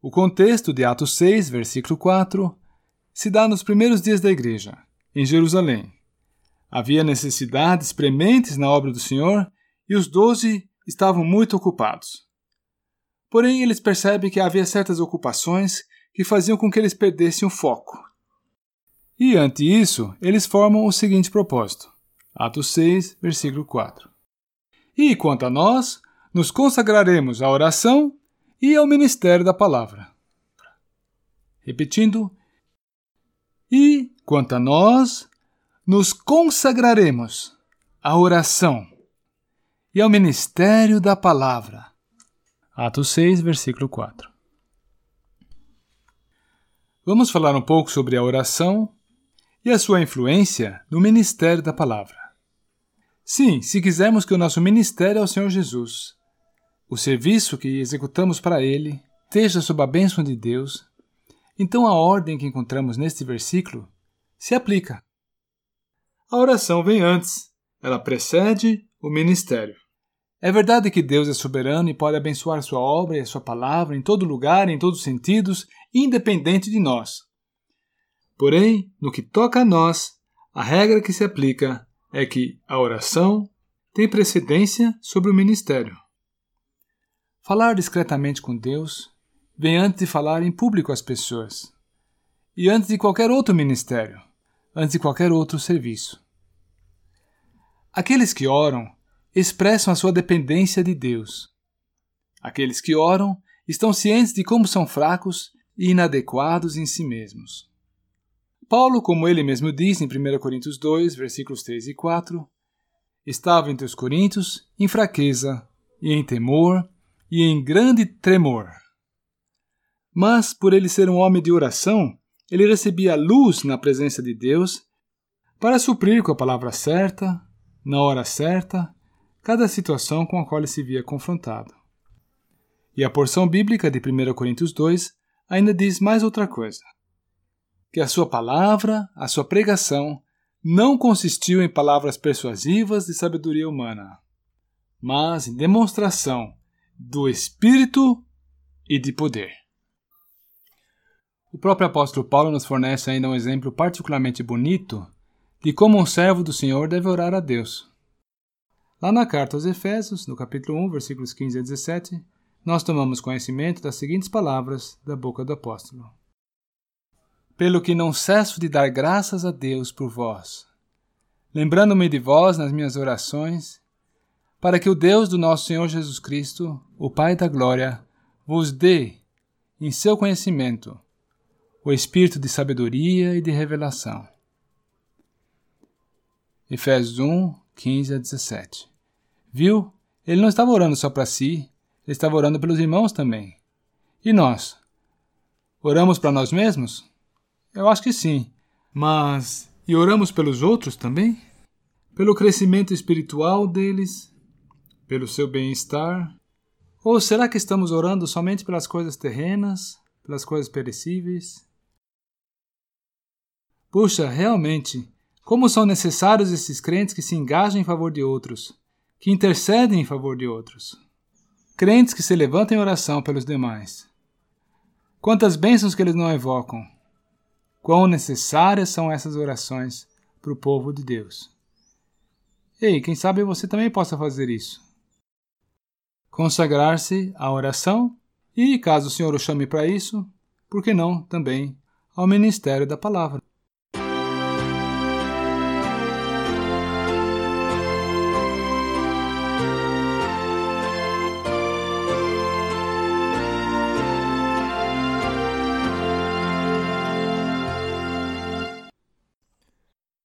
O contexto de Atos 6, versículo 4, se dá nos primeiros dias da igreja, em Jerusalém. Havia necessidades prementes na obra do Senhor e os doze estavam muito ocupados. Porém, eles percebem que havia certas ocupações que faziam com que eles perdessem o foco. E ante isso, eles formam o seguinte propósito. Atos 6, versículo 4. E quanto a nós, nos consagraremos à oração e ao ministério da palavra. Repetindo. E quanto a nós, nos consagraremos à oração e ao ministério da palavra. Atos 6, versículo 4. Vamos falar um pouco sobre a oração e a sua influência no ministério da palavra. Sim, se quisermos que o nosso ministério ao Senhor Jesus, o serviço que executamos para Ele, esteja sob a bênção de Deus, então a ordem que encontramos neste versículo se aplica. A oração vem antes, ela precede o ministério. É verdade que Deus é soberano e pode abençoar sua obra e sua palavra em todo lugar, em todos os sentidos, independente de nós. Porém, no que toca a nós, a regra que se aplica é que a oração tem precedência sobre o ministério. Falar discretamente com Deus vem antes de falar em público às pessoas, e antes de qualquer outro ministério, antes de qualquer outro serviço. Aqueles que oram expressam a sua dependência de Deus. Aqueles que oram estão cientes de como são fracos e inadequados em si mesmos. Paulo, como ele mesmo diz em 1 Coríntios 2, versículos 3 e 4, estava entre os coríntios em fraqueza e em temor e em grande tremor. Mas, por ele ser um homem de oração, ele recebia luz na presença de Deus para suprir com a palavra certa, na hora certa, cada situação com a qual ele se via confrontado. E a porção bíblica de 1 Coríntios 2 ainda diz mais outra coisa que a sua palavra, a sua pregação, não consistiu em palavras persuasivas de sabedoria humana, mas em demonstração do Espírito e de poder. O próprio apóstolo Paulo nos fornece ainda um exemplo particularmente bonito de como um servo do Senhor deve orar a Deus. Lá na carta aos Efésios, no capítulo 1, versículos 15 a 17, nós tomamos conhecimento das seguintes palavras da boca do apóstolo pelo que não cesso de dar graças a Deus por vós, lembrando-me de vós nas minhas orações, para que o Deus do nosso Senhor Jesus Cristo, o Pai da Glória, vos dê, em seu conhecimento, o espírito de sabedoria e de revelação. Efésios 1, 15 a 17. Viu? Ele não estava orando só para si, ele estava orando pelos irmãos também. E nós? Oramos para nós mesmos? Eu acho que sim. Mas e oramos pelos outros também? Pelo crescimento espiritual deles? Pelo seu bem-estar? Ou será que estamos orando somente pelas coisas terrenas, pelas coisas perecíveis? Puxa, realmente, como são necessários esses crentes que se engajam em favor de outros, que intercedem em favor de outros. Crentes que se levantam em oração pelos demais. Quantas bênçãos que eles não evocam quão necessárias são essas orações para o povo de Deus. Ei, quem sabe você também possa fazer isso. Consagrar-se à oração e, caso o Senhor o chame para isso, por que não também ao ministério da palavra?